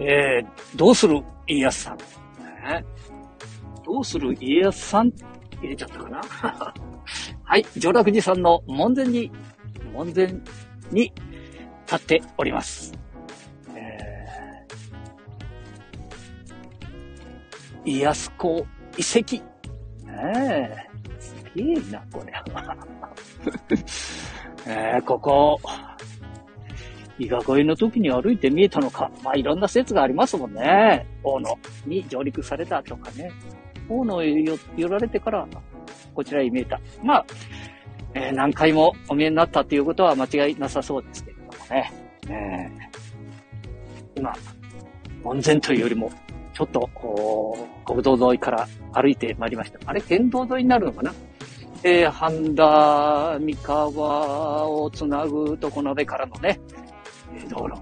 えー、どうする家康さん？ね、どうする家康さん？入れちゃったかな？はい、上洛寺さんの門前に、門前に立っております。えー、家康公遺跡。ねえ、すげえな、これ。えー、ここ、伊賀越えの時に歩いて見えたのか。まあ、いろんな説がありますもんね。大野に上陸されたとかね。大野へ寄られてから、こちらへ見えた。まあ、えー、何回もお見えになったということは間違いなさそうですけれどもね。えー、今、門前というよりも、ちょっと、こう、国道沿いから歩いてまいりました。あれ、県道沿いになるのかな？えー、半田、三河をつなぐとこの辺からのね、道路。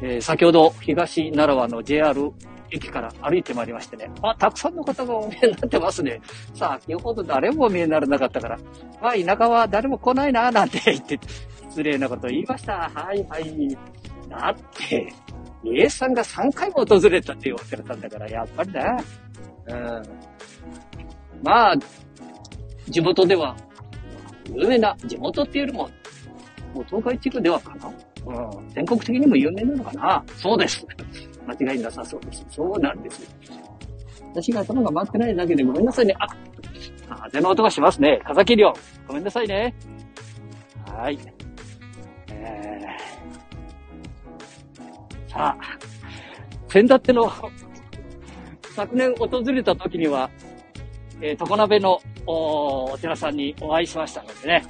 えー、先ほど東奈良湾の JR 駅から歩いてまいりましてね。あ、たくさんの方がお見えになってますね。さあ、先ほど誰もお見えにならなかったから、まあ、田舎は誰も来ないな、なんて 言って、失礼なこと言いました。はいはい。だって、家さんが3回も訪れたって言われたんだから、やっぱりね。うん。まあ、地元では、有名な、地元っていうよりも、もう東海地区ではかな。うん。全国的にも有名なのかな。そうです。間違いなさそうです。そうなんですよ。私が頭が回ってないだけでごめんなさいね。あ、風の音がしますね。風切り音。ごめんなさいね。はい。えー、さあ、先だっての昨年訪れた時には、えー、常鍋のおお寺さんにお会いしましたのでね。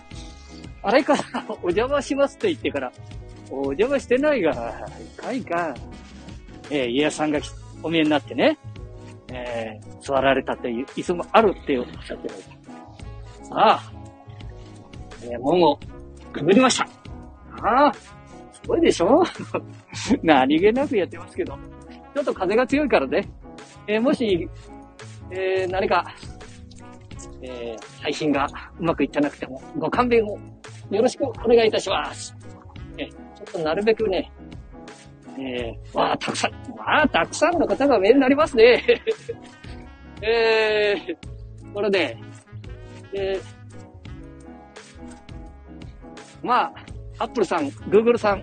あれからお邪魔しますと言ってから、お邪魔してないが、いかいか。えー、家康さんがお見えになってね、えー、座られたという椅子もあるっておっしゃってる。さあ、えー、門をくぐりました。ああ、すごいでしょ？何気なくやってますけど。ちょっと風が強いからね。えー、もし、えー、何か、えー、配信がうまくいってなくても、ご勘弁をよろしくお願いいたします。え、ちょっとなるべくね、えー、わあ、たくさん、わあ、たくさんの方が目になりますね。えー、これで、えー、まあ、アップルさん、グーグルさん、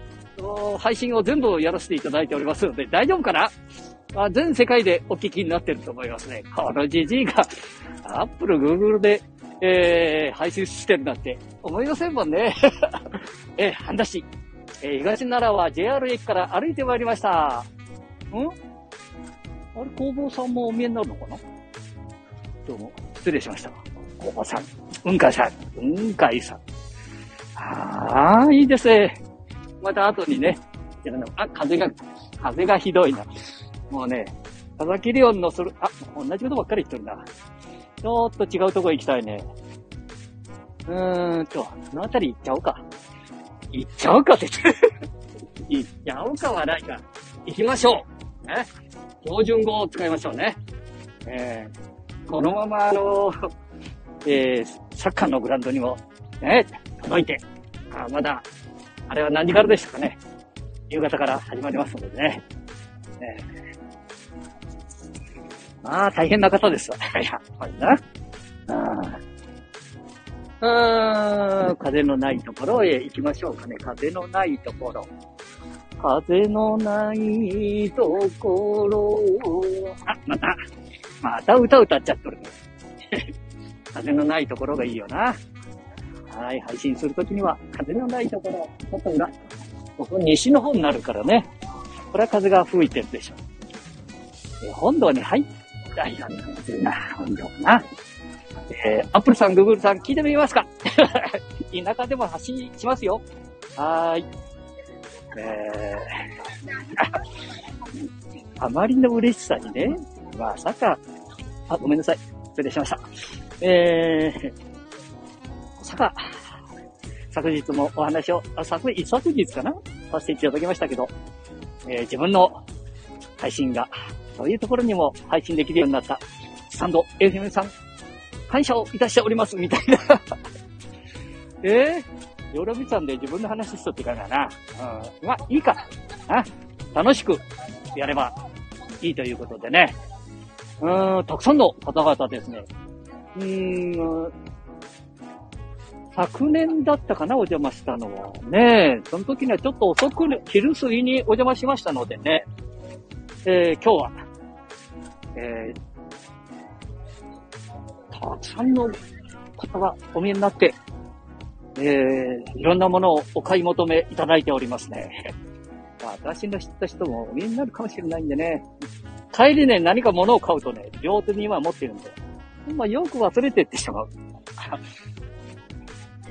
配信を全部やらせていただいておりますので、大丈夫かな？まあ全世界でお聞きになってると思いますね。このじじいが、アップル、グーグルで、えー、配信してるなんて思いませんもんね。えー、半田市、えー、東奈良は JR 駅から歩いてまいりました。ん？あれ、工房さんもお見えになるのかな？どうも、失礼しました。工房さん、うんかいさん、うんかいさん。ああ、いいですね。また後にね、あ、風が、風がひどいな。もうね、佐々木リオンのする、あ、同じことばっかり言ってるな。ちょっと違うとこ行きたいね。うーんと、この辺り行っちゃおうか。行っちゃおうかって言って。行っちゃおうかはないか。行きましょう。ね。標準語を使いましょうね。えー、このままあの、えー、サッカーのグラウンドにも、ね、届いて、あ、まだ、あれは何時からでしたかね。夕方から始まりますのでね。えー、まあ、大変な方ですわ。やっぱりな。あうーん、風のないところへ行きましょうかね。風のないところ。風のないところ。あ、また、また歌歌っちゃっとる。風のないところがいいよな。はい、配信するときには、風のないところ、ちょっと裏。ここ西の方になるからね。これは風が吹いてるでしょう。え本堂に入ったような感じな、本堂かな。えー、アップルさん、グーグルさん、聞いてみますか？田舎でも発信しますよ。はーい。えー、あまりの嬉しさにね、まさか、あ、ごめんなさい。失礼しました。えー、まさか、昨日もお話を、あ昨、一昨日かな？させていただきましたけど、えー、自分の配信が、そういうところにも配信できるようになった、スタンド FM さん、感謝をいたしております、みたいな えー、ヨロビさんで自分の話しとってからな。うん。まあ、いいか。あ、楽しくやればいいということでね。うーん、たくさんの方々ですね。うーん、昨年だったかな、お邪魔したのは。ねその時にはちょっと遅く、昼過ぎにお邪魔しましたのでね。えー、今日は、えー、たくさんの方がお見えになって、えー、いろんなものをお買い求めいただいておりますね。私の知った人もお見えになるかもしれないんでね。帰りね、何か物を買うとね、両手に今持ってるんで、まあ、よく忘れてってしまう。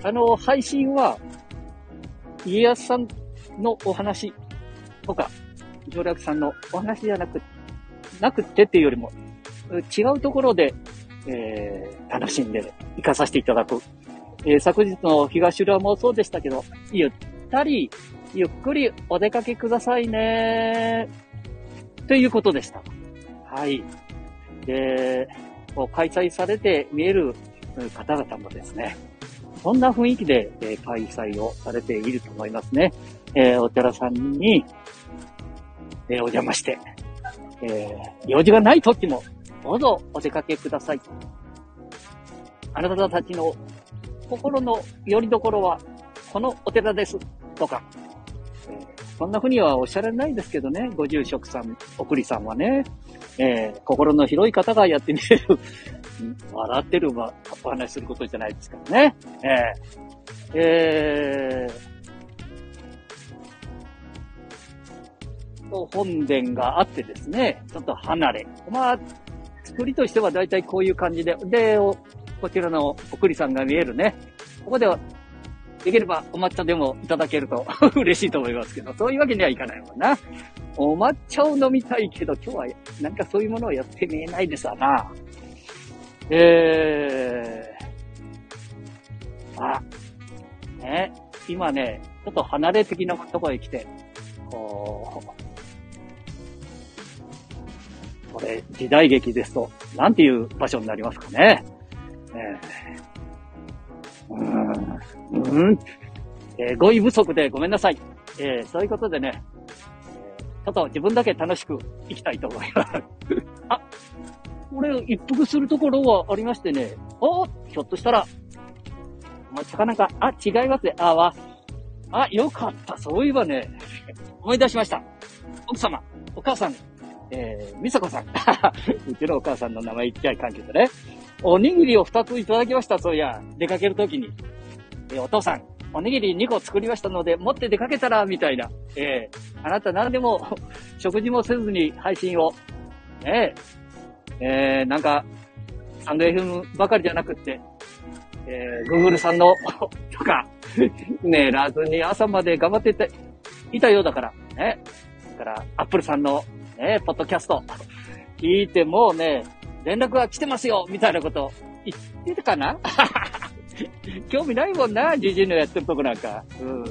あの、配信は、家康さんのお話とか、上楽さんのお話じゃなく、なくてっていうよりも、違うところで、えー、楽しんで行かさせていただく。えー、昨日の東浦もそうでしたけど、ゆったり、ゆっくりお出かけくださいね。ということでした。はい。で、開催されて見える方々もですね、そんな雰囲気で、えー、開催をされていると思いますね。えー、お寺さんに、えー、お邪魔して、え用事がない時も、どうぞお出かけください。あなたたちの心の拠り所は、このお寺です。とか、えそんな風にはおっしゃられないですけどね、ご住職さん、送りさんはね、えー、心の広い方がやってみれる笑ってる、お話することじゃないですからね。えー、え本殿があってですね、ちょっと離れ。まあ、作りとしては大体こういう感じで、で、こちらの送りさんが見えるね。ここでは、できればお抹茶でもいただけると 嬉しいと思いますけど、そういうわけにはいかないもんな。お抹茶を飲みたいけど、今日はなんかそういうものをやってみえないですわな。えー、あ、ね、今ね、ちょっと離れ的なところへ来て、こう、これ、時代劇ですと、なんていう場所になりますかね。えー、うーん、うん、えー、語彙不足でごめんなさい。えー、そういうことでね、え、ちょっと自分だけ楽しく生きたいと思います。あ、これ、一服するところはありましてね、おひょっとしたら、まあ、なんか、あ、違いますね。あ、わ、あ、よかった。そういえばね、思い出しました。奥様、お母さん、えー、みさこさん。うちのお母さんの名前言っちゃいかんけどね。おにぎりを二ついただきました、そういや。出かけるときに。えー、お父さん、おにぎり2個作りましたので、持って出かけたら、みたいな。えー、あなた何でも、食事もせずに配信を、ねえー、なんか、サンド FM ばかりじゃなくって、えー、Google さんの とか、寝らずに朝まで頑張ってていたようだから、ね。だから、Apple さんの、ね、ポッドキャスト、聞いてもうね、連絡が来てますよみたいなこと言ってたかな？興味ないもんな、じじいのやってるとこなんか。うん。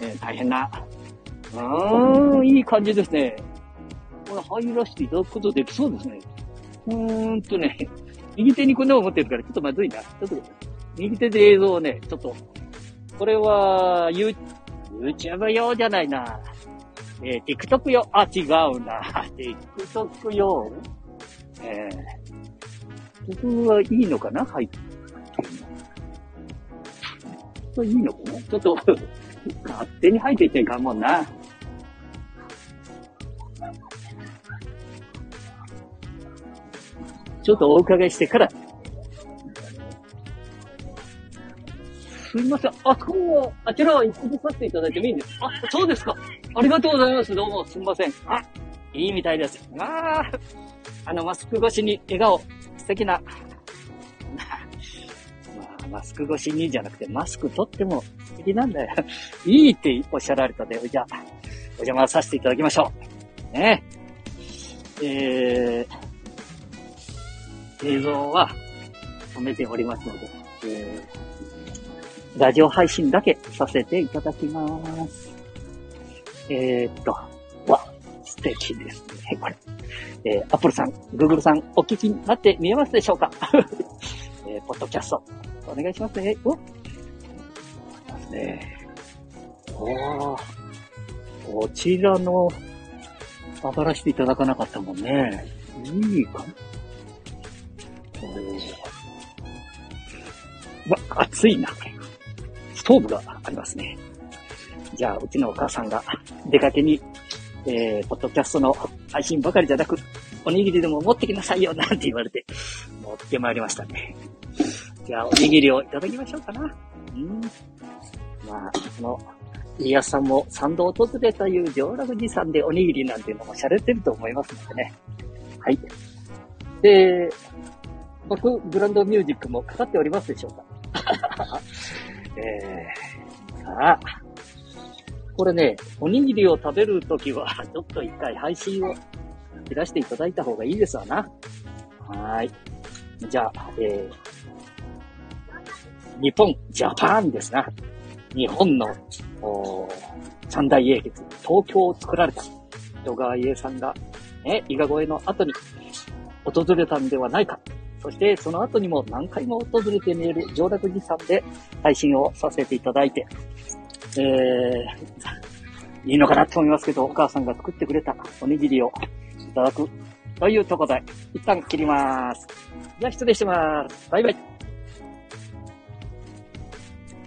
え、大変な。うん、いい感じですね。これ入らせていただくことできそうですね。うーんとね、右手にこんなの持ってるからちょっとまずいな。ちょっと、右手で映像をね、ちょっと、これは、ユー、YouTube 用じゃないな。えー、TikTok 用、あ、違うな。TikTok 用えー、僕はいいのかな？入ってるの。いいのかな？ちょっと勝手に入っていっちゃいかんもんな。ちょっとお伺いしてから。すみません。あ、そこあちらは一服させていただいてもいいんですあ、そうですか。ありがとうございます。どうも、すみません。あ、いいみたいです。ああ、あの、マスク越しに笑顔、素敵な。まあ、マスク越しにじゃなくて、マスク取っても素敵なんだよ。いいっておっしゃられたで、じゃあ、お邪魔させていただきましょう。ねえー、映像は止めておりますので、えー、ラジオ配信だけさせていただきます。えー、っと、わ、素敵ですね、これ。えー、アップルさん、グーグルさん、お聞きになって見えますでしょうか？えー、ポッドキャスト、お願いしますね。おますね。おこちらの上がらせていただかなかったもんね。いいかな？わ、暑いな。ストーブがありますね。じゃあ、うちのお母さんが出かけに、えー、ポッドキャストの配信ばかりじゃなく、おにぎりでも持ってきなさいよ、なんて言われて、持ってまいりましたね。じゃあ、おにぎりをいただきましょうかな。うん。まあ、この、家康さんも参道を訪れたという上楽寺さんでおにぎりなんていうのも洒落てると思いますのでね。はい。で、バックグランドミュージックもかかっておりますでしょうか？えー、さあ、これね、おにぎりを食べるときは、ちょっと一回配信を切らしていただいた方がいいですわな。はい。じゃあ、えー、日本、ジャパンですな。日本のお三大英傑、東京を作られた人川家さんが、ね、伊賀越えの後に訪れたんではないか。そしてその後にも何回も訪れて見える上洛寺さんで配信をさせていただいて、えー、いいのかなと思いますけど、お母さんが作ってくれたおにぎりをいただくというところで、一旦切ります。じゃあ失礼します。バイバイ。